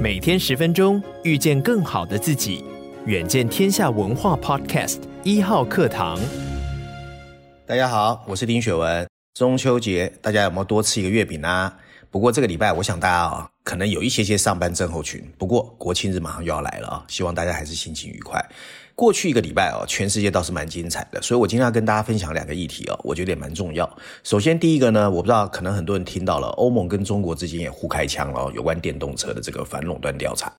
每天十分钟，遇见更好的自己。远见天下文化 Podcast 一号课堂。大家好，我是丁雪文。中秋节大家有没有多吃一个月饼啊？不过这个礼拜，我想大家啊、可能有一些些上班症候群。不过国庆日马上又要来了啊，希望大家还是心情愉快。过去一个礼拜哦，全世界倒是蛮精彩的，所以我今天要跟大家分享两个议题哦，我觉得也蛮重要。首先第一个呢，我不知道可能很多人听到了，欧盟跟中国之间也互开枪了哦，有关电动车的这个反垄断调查。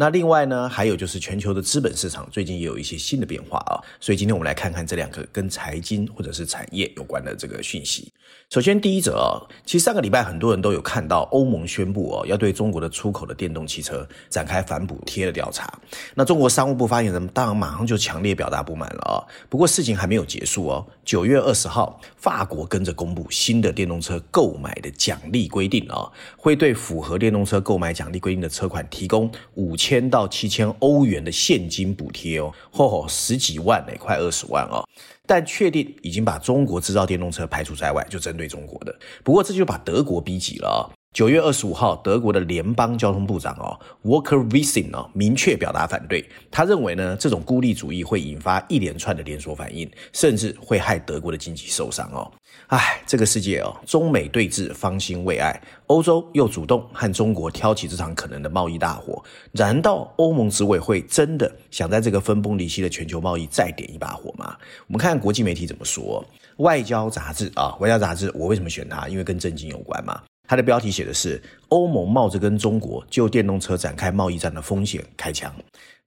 那另外呢，还有就是全球的资本市场最近也有一些新的变化啊，所以今天我们来看看这两个跟财经或者是产业有关的这个讯息。首先第一则啊，其实上个礼拜很多人都有看到欧盟宣布哦，要对中国的出口的电动汽车展开反补贴的调查。那中国商务部发言人当然马上就强烈表达不满了啊。不过事情还没有结束哦，九月二十号，法国跟着公布新的电动车购买的奖励规定啊，会对符合电动车购买奖励规定的车款提供五千。千到七千欧元的现金补贴哦，嚯嚯，十几万呢，快二十万哦。但确定已经把中国制造电动车排除在外，就针对中国的。不过这就把德国逼急了哦。九月二十五号，德国的联邦交通部长哦，Wolker Wissing 哦，明确表达反对。他认为呢，这种孤立主义会引发一连串的连锁反应，甚至会害德国的经济受伤哦。唉，这个世界哦，中美对峙，方兴未艾，欧洲又主动和中国挑起这场可能的贸易大火。难道欧盟执委会真的想在这个分崩离析的全球贸易再点一把火吗？我们看国际媒体怎么说。外交杂志啊，外交杂志，我为什么选它？因为跟政经有关嘛。它的标题写的是欧盟冒着跟中国就电动车展开贸易战的风险开枪。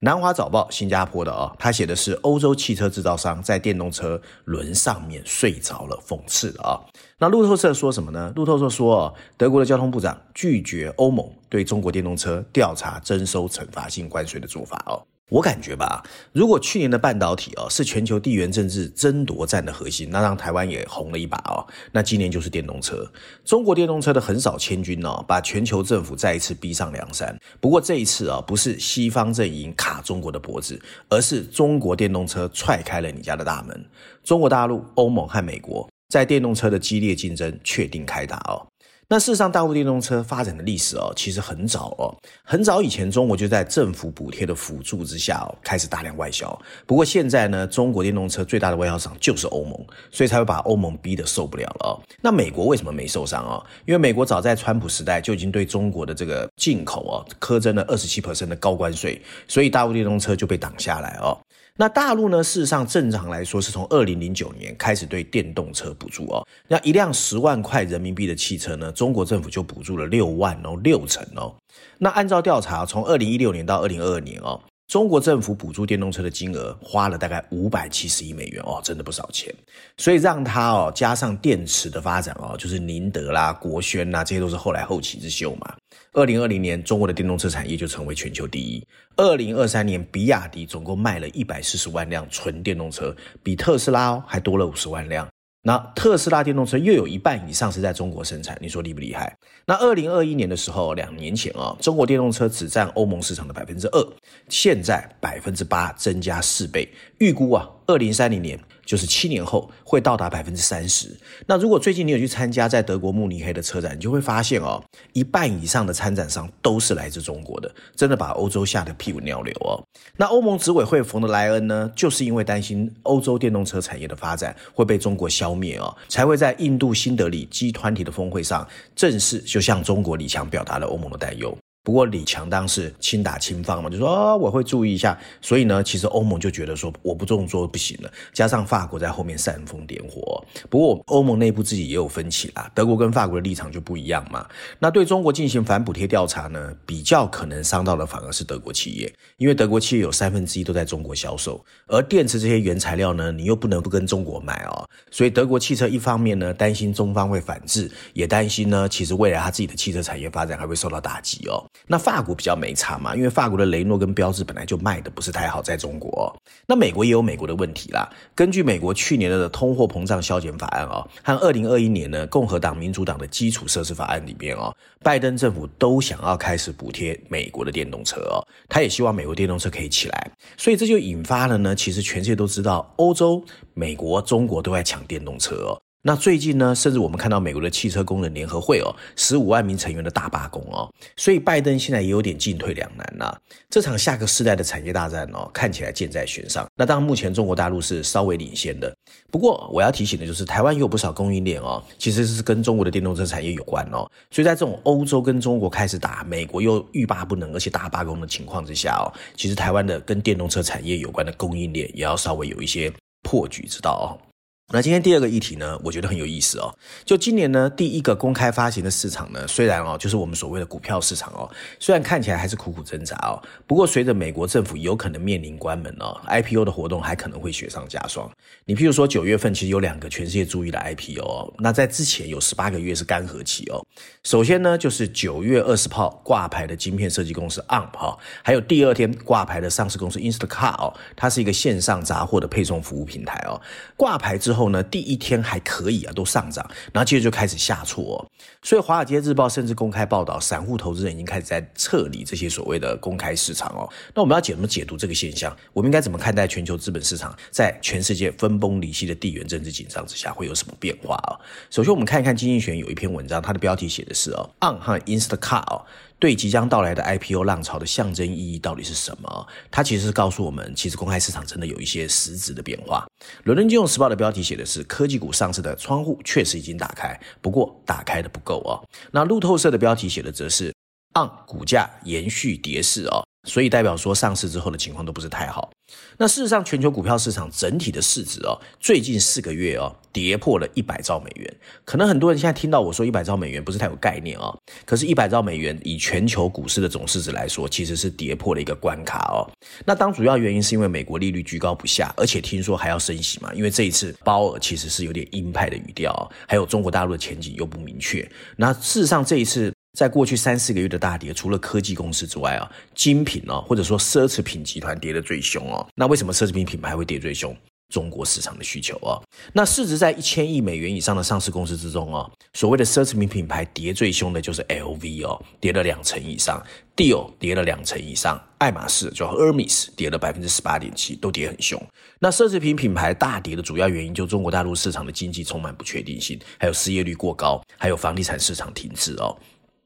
南华早报新加坡的啊，他写的是欧洲汽车制造商在电动车轮上面睡着了，讽刺啊。那路透社说什么呢？路透社说啊，德国的交通部长拒绝欧盟对中国电动车调查征收惩罚性关税的做法哦。我感觉吧，如果去年的半导体哦是全球地缘政治争夺战的核心，那让台湾也红了一把哦。那今年就是电动车，中国电动车的横扫千军哦，把全球政府再一次逼上梁山。不过这一次啊，不是西方阵营卡中国的脖子，而是中国电动车踹开了你家的大门。中国大陆、欧盟和美国在电动车的激烈竞争确定开打哦。那事实上，大陆电动车发展的历史哦，其实很早哦，很早以前，中国就在政府补贴的辅助之下哦，开始大量外销。不过现在呢，中国电动车最大的外销商就是欧盟，所以才会把欧盟逼得受不了了哦。那美国为什么没受伤哦？因为美国早在川普时代就已经对中国的这个进口哦，苛征了二十七 percent 的高关税，所以大陆电动车就被挡下来哦。那大陆呢？事实上，正常来说是从二零零九年开始对电动车补助哦。那一辆十万块人民币的汽车呢，中国政府就补助了六万哦，六成哦。那按照调查，从二零一六年到二零二二年哦。中国政府补助电动车的金额花了大概五百七十亿美元哦，真的不少钱。所以让它哦加上电池的发展哦，就是宁德啦、国轩啦，这些都是后来后起之秀嘛。二零二零年，中国的电动车产业就成为全球第一。二零二三年，比亚迪总共卖了一百四十万辆纯电动车，比特斯拉哦还多了五十万辆。那特斯拉电动车又有一半以上是在中国生产，你说厉不厉害？那二零二一年的时候，两年前啊，中国电动车只占欧盟市场的百分之二，现在百分之八，增加四倍，预估啊，二零三零年。就是七年后会到达百分之三十。那如果最近你有去参加在德国慕尼黑的车展，你就会发现哦，一半以上的参展商都是来自中国的，真的把欧洲吓得屁滚尿流哦。那欧盟执委会冯德莱恩呢，就是因为担心欧洲电动车产业的发展会被中国消灭哦，才会在印度新德里 G 团体的峰会上正式就向中国李强表达了欧盟的担忧。不过李强当时轻打轻放嘛，就说、哦、我会注意一下。所以呢，其实欧盟就觉得说我不这么做不行了。加上法国在后面煽风点火。不过欧盟内部自己也有分歧啦，德国跟法国的立场就不一样嘛。那对中国进行反补贴调查呢，比较可能伤到的反而是德国企业，因为德国企业有三分之一都在中国销售，而电池这些原材料呢，你又不能不跟中国买哦。所以德国汽车一方面呢担心中方会反制，也担心呢其实未来他自己的汽车产业发展还会受到打击哦。那法国比较没差嘛，因为法国的雷诺跟标致本来就卖的不是太好在中国。那美国也有美国的问题啦。根据美国去年的通货膨胀削减法案哦，和二零二一年呢共和党、民主党的基础设施法案里边哦，拜登政府都想要开始补贴美国的电动车哦，他也希望美国电动车可以起来，所以这就引发了呢，其实全世界都知道，欧洲、美国、中国都在抢电动车哦。那最近呢，甚至我们看到美国的汽车工人联合会哦，十五万名成员的大罢工哦，所以拜登现在也有点进退两难呐。这场下个世代的产业大战哦，看起来箭在弦上。那当然，目前中国大陆是稍微领先的。不过我要提醒的就是，台湾有不少供应链哦，其实是跟中国的电动车产业有关哦。所以在这种欧洲跟中国开始打，美国又欲罢不能，而且大罢工的情况之下哦，其实台湾的跟电动车产业有关的供应链也要稍微有一些破局之道哦。那今天第二个议题呢，我觉得很有意思哦。就今年呢，第一个公开发行的市场呢，虽然哦，就是我们所谓的股票市场哦，虽然看起来还是苦苦挣扎哦，不过随着美国政府有可能面临关门哦，IPO 的活动还可能会雪上加霜。你譬如说九月份其实有两个全世界注意的 IPO 哦，那在之前有十八个月是干涸期哦。首先呢，就是九月二十号挂牌的晶片设计公司 Arm 哈，还有第二天挂牌的上市公司 Instacart 哦，它是一个线上杂货的配送服务平台哦，挂牌之后。后呢，第一天还可以啊，都上涨，然后接着就开始下挫哦。所以《华尔街日报》甚至公开报道，散户投资人已经开始在撤离这些所谓的公开市场哦。那我们要怎么解读这个现象？我们应该怎么看待全球资本市场在全世界分崩离析的地缘政治紧张之下会有什么变化啊？首先，我们看一看《经济学》有一篇文章，它的标题写的是哦，On 和 Instacart 哦。对即将到来的 IPO 浪潮的象征意义到底是什么？它其实是告诉我们，其实公开市场真的有一些实质的变化。伦敦金融时报的标题写的是科技股上市的窗户确实已经打开，不过打开的不够哦。那路透社的标题写的则是 On 股价延续跌势哦。所以代表说，上市之后的情况都不是太好。那事实上，全球股票市场整体的市值哦，最近四个月哦，跌破了一百兆美元。可能很多人现在听到我说一百兆美元不是太有概念哦。可是，一百兆美元以全球股市的总市值来说，其实是跌破了一个关卡哦。那当主要原因是因为美国利率居高不下，而且听说还要升息嘛。因为这一次鲍尔其实是有点鹰派的语调，还有中国大陆的前景又不明确。那事实上，这一次。在过去三四个月的大跌，除了科技公司之外啊，精品哦，或者说奢侈品集团跌得最凶哦。那为什么奢侈品品牌会跌最凶？中国市场的需求哦。那市值在一千亿美元以上的上市公司之中哦，所谓的奢侈品品牌跌最凶的就是 LV 哦，跌了两成以上；Dior 跌了两成以上；爱马仕叫 Hermes 跌了百分之十八点七，都跌很凶。那奢侈品品牌大跌的主要原因，就中国大陆市场的经济充满不确定性，还有失业率过高，还有房地产市场停滞哦。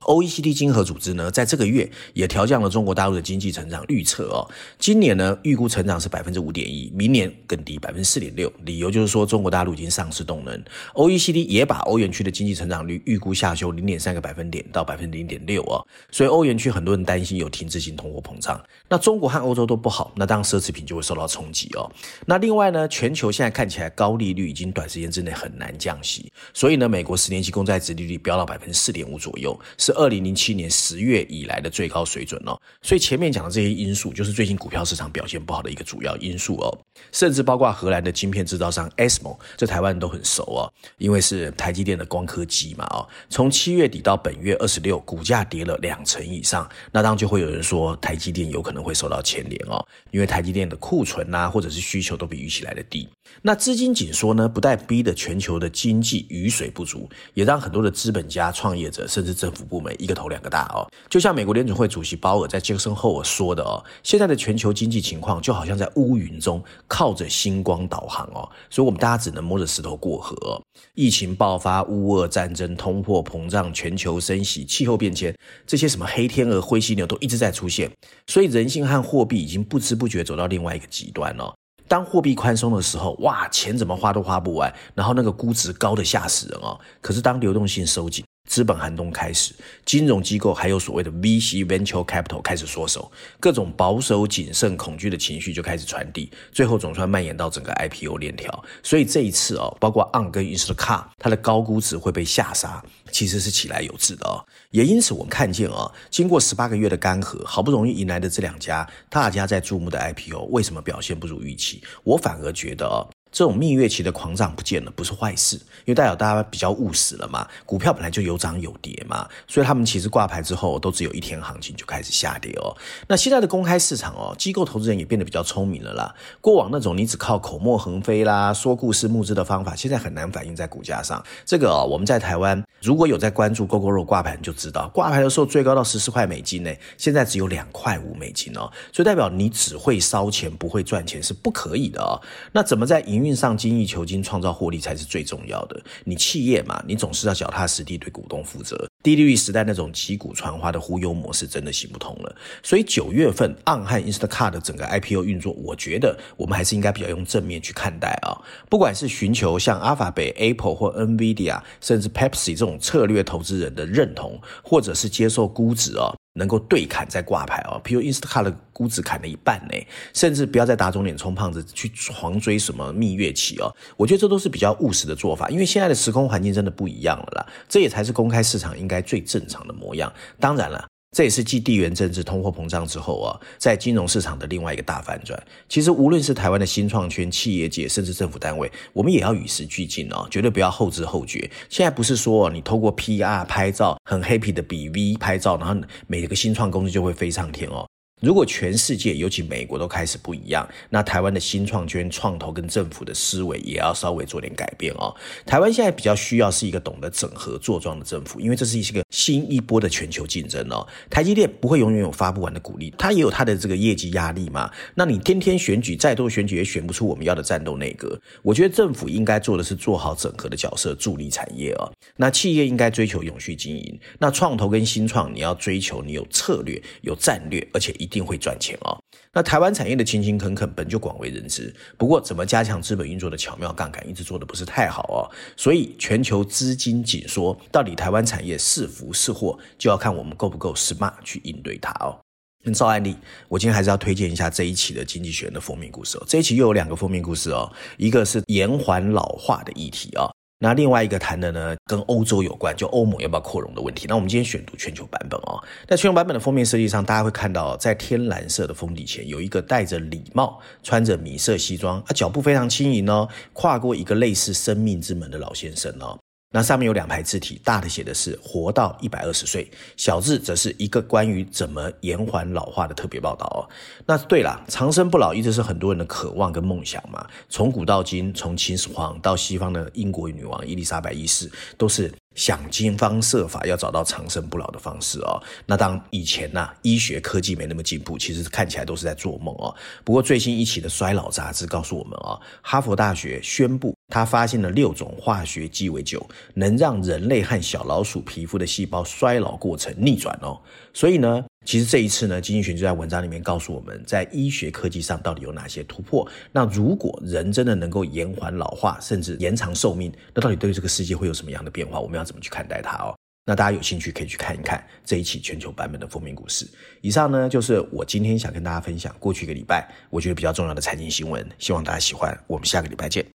OECD 经合组织呢，在这个月也调降了中国大陆的经济成长预测哦。今年呢，预估成长是百分之五点一，明年更低百分之四点六。理由就是说，中国大陆已经丧失动能。OECD 也把欧元区的经济成长率预估下修零点三个百分点到百分之零点六哦。所以欧元区很多人担心有停滞性通货膨胀。那中国和欧洲都不好，那当然奢侈品就会受到冲击哦。那另外呢，全球现在看起来高利率已经短时间之内很难降息，所以呢，美国十年期公债殖利率飙到百分之四点五左右，是。二零零七年十月以来的最高水准哦，所以前面讲的这些因素，就是最近股票市场表现不好的一个主要因素哦，甚至包括荷兰的晶片制造商 ASML，这台湾人都很熟哦，因为是台积电的光刻机嘛哦，从七月底到本月二十六，股价跌了两成以上，那当然就会有人说台积电有可能会受到牵连哦，因为台积电的库存呐、啊，或者是需求都比预期来的低，那资金紧缩呢，不但逼得全球的经济雨水不足，也让很多的资本家、创业者甚至政府部门。一个头两个大哦，就像美国联准会主席鲍尔在杰克森霍尔说的哦，现在的全球经济情况就好像在乌云中靠着星光导航哦，所以我们大家只能摸着石头过河。疫情爆发、乌俄战争、通货膨胀、全球升息、气候变迁，这些什么黑天鹅、灰犀牛都一直在出现，所以人性和货币已经不知不觉走到另外一个极端哦。当货币宽松的时候，哇，钱怎么花都花不完，然后那个估值高的吓死人哦。可是当流动性收紧，资本寒冬开始，金融机构还有所谓的 VC Venture Capital 开始缩手，各种保守、谨慎、恐惧的情绪就开始传递，最后总算蔓延到整个 IPO 链条。所以这一次哦，包括 On 跟 Instacart，它的高估值会被下杀，其实是起来有致的哦。也因此，我们看见哦，经过十八个月的干涸，好不容易迎来的这两家大家在注目的 IPO，为什么表现不如预期？我反而觉得哦。这种蜜月期的狂涨不见了，不是坏事，因为代表大家比较务实了嘛。股票本来就有涨有跌嘛，所以他们其实挂牌之后都只有一天行情就开始下跌哦。那现在的公开市场哦，机构投资人也变得比较聪明了啦。过往那种你只靠口沫横飞啦、说故事募资的方法，现在很难反映在股价上。这个哦，我们在台湾如果有在关注 Gogoro 挂牌，你就知道挂牌的时候最高到十四块美金呢，现在只有两块五美金哦，所以代表你只会烧钱不会赚钱是不可以的哦。那怎么在营运上精益求精，创造获利才是最重要的。你企业嘛，你总是要脚踏实地对股东负责。低利率时代那种击鼓传花的忽悠模式真的行不通了。所以九月份 ON 和 Instacart 的整个 IPO 运作，我觉得我们还是应该比较用正面去看待啊。不管是寻求像 Alphabet、Apple 或 NVIDIA，甚至 Pepsi 这种策略投资人的认同，或者是接受估值啊。能够对砍再挂牌哦，譬如 Instacart 的估值砍了一半呢，甚至不要再打肿脸充胖子去狂追什么蜜月期哦，我觉得这都是比较务实的做法，因为现在的时空环境真的不一样了啦，这也才是公开市场应该最正常的模样。当然了。这也是继地缘政治、通货膨胀之后啊，在金融市场的另外一个大反转。其实无论是台湾的新创圈、企业界，甚至政府单位，我们也要与时俱进哦，绝对不要后知后觉。现在不是说你透过 PR 拍照很 happy 的比 V 拍照，然后每一个新创公司就会飞上天哦。如果全世界，尤其美国都开始不一样，那台湾的新创圈、创投跟政府的思维也要稍微做点改变哦。台湾现在比较需要是一个懂得整合坐庄的政府，因为这是一个新一波的全球竞争哦。台积电不会永远有发不完的股利，它也有它的这个业绩压力嘛。那你天天选举，再多选举也选不出我们要的战斗内阁。我觉得政府应该做的是做好整合的角色，助力产业哦。那企业应该追求永续经营，那创投跟新创你要追求你有策略、有战略，而且一。一定会赚钱哦。那台湾产业的勤勤恳恳本就广为人知，不过怎么加强资本运作的巧妙杠杆，一直做的不是太好哦。所以全球资金紧缩，到底台湾产业是福是祸，就要看我们够不够 smart 去应对它哦。那照案例，我今天还是要推荐一下这一期的《经济学人》的封面故事哦。这一期又有两个封面故事哦，一个是延缓老化的议题哦。那另外一个谈的呢，跟欧洲有关，就欧盟要不要扩容的问题。那我们今天选读全球版本哦。在全球版本的封面设计上，大家会看到，在天蓝色的封底前有一个戴着礼帽、穿着米色西装，他，脚步非常轻盈哦，跨过一个类似生命之门的老先生哦。那上面有两排字体，大的写的是“活到一百二十岁”，小字则是一个关于怎么延缓老化的特别报道哦。那对了，长生不老一直是很多人的渴望跟梦想嘛。从古到今，从秦始皇到西方的英国女王伊丽莎白一世，都是。想尽方设法要找到长生不老的方式哦。那当以前呐、医学科技没那么进步，其实看起来都是在做梦哦。不过最新一期的衰老杂志告诉我们哦，哈佛大学宣布他发现了六种化学鸡尾酒，能让人类和小老鼠皮肤的细胞衰老过程逆转哦。所以呢。其实这一次呢，经济学就在文章里面告诉我们，在医学科技上到底有哪些突破。那如果人真的能够延缓老化，甚至延长寿命，那到底对这个世界会有什么样的变化？我们要怎么去看待它哦？那大家有兴趣可以去看一看这一期全球版本的封面故事。以上呢，就是我今天想跟大家分享过去一个礼拜我觉得比较重要的财经新闻，希望大家喜欢。我们下个礼拜见。